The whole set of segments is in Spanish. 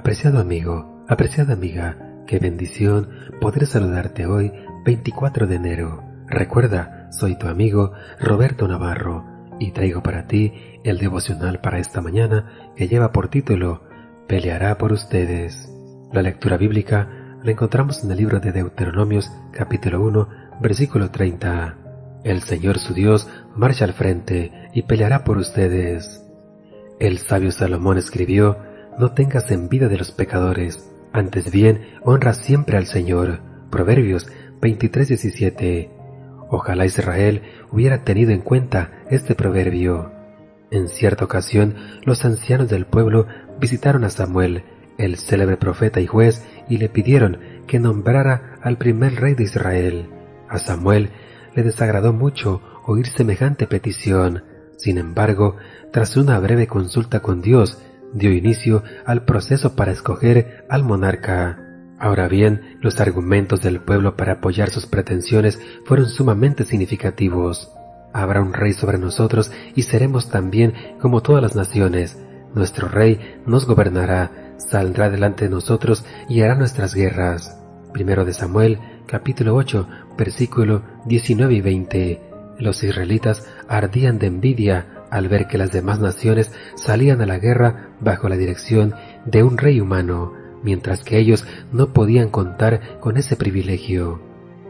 Apreciado amigo, apreciada amiga, qué bendición poder saludarte hoy, 24 de enero. Recuerda, soy tu amigo Roberto Navarro y traigo para ti el devocional para esta mañana que lleva por título Peleará por ustedes. La lectura bíblica la encontramos en el libro de Deuteronomios capítulo 1 versículo 30. El Señor su Dios marcha al frente y peleará por ustedes. El sabio Salomón escribió, no tengas envidia de los pecadores, antes bien honra siempre al Señor. Proverbios 23:17. Ojalá Israel hubiera tenido en cuenta este proverbio. En cierta ocasión, los ancianos del pueblo visitaron a Samuel, el célebre profeta y juez, y le pidieron que nombrara al primer rey de Israel. A Samuel le desagradó mucho oír semejante petición. Sin embargo, tras una breve consulta con Dios, dio inicio al proceso para escoger al monarca. Ahora bien, los argumentos del pueblo para apoyar sus pretensiones fueron sumamente significativos. Habrá un rey sobre nosotros y seremos también como todas las naciones. Nuestro rey nos gobernará, saldrá delante de nosotros y hará nuestras guerras. Primero de Samuel, capítulo 8, versículo 19 y 20. Los israelitas ardían de envidia al ver que las demás naciones salían a la guerra bajo la dirección de un rey humano, mientras que ellos no podían contar con ese privilegio.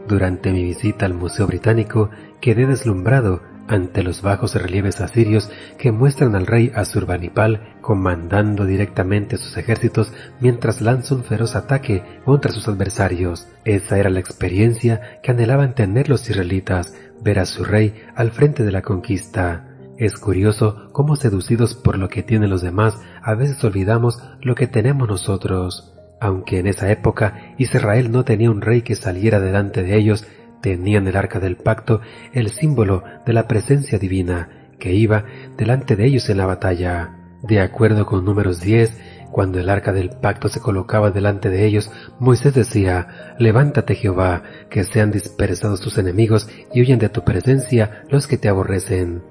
Durante mi visita al Museo Británico quedé deslumbrado ante los bajos relieves asirios que muestran al rey Asurbanipal comandando directamente sus ejércitos mientras lanza un feroz ataque contra sus adversarios. Esa era la experiencia que anhelaban tener los israelitas, ver a su rey al frente de la conquista. Es curioso cómo seducidos por lo que tienen los demás, a veces olvidamos lo que tenemos nosotros. Aunque en esa época Israel no tenía un rey que saliera delante de ellos, tenían el arca del pacto, el símbolo de la presencia divina, que iba delante de ellos en la batalla. De acuerdo con números 10, cuando el arca del pacto se colocaba delante de ellos, Moisés decía, Levántate Jehová, que sean dispersados tus enemigos y huyen de tu presencia los que te aborrecen.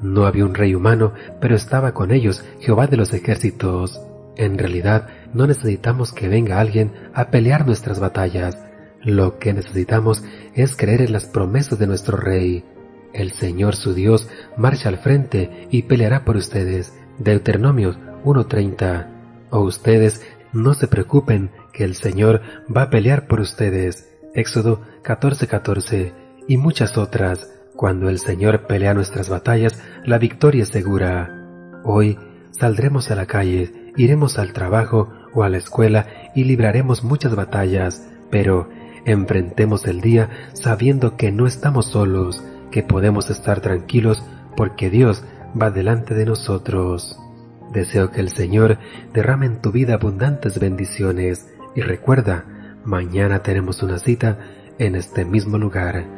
No había un rey humano, pero estaba con ellos Jehová de los ejércitos. En realidad, no necesitamos que venga alguien a pelear nuestras batallas. Lo que necesitamos es creer en las promesas de nuestro rey. El Señor su Dios marcha al frente y peleará por ustedes. Deuteronomio 1.30. O ustedes no se preocupen que el Señor va a pelear por ustedes. Éxodo 14.14 y muchas otras. Cuando el Señor pelea nuestras batallas, la victoria es segura. Hoy saldremos a la calle, iremos al trabajo o a la escuela y libraremos muchas batallas, pero enfrentemos el día sabiendo que no estamos solos, que podemos estar tranquilos porque Dios va delante de nosotros. Deseo que el Señor derrame en tu vida abundantes bendiciones y recuerda, mañana tenemos una cita en este mismo lugar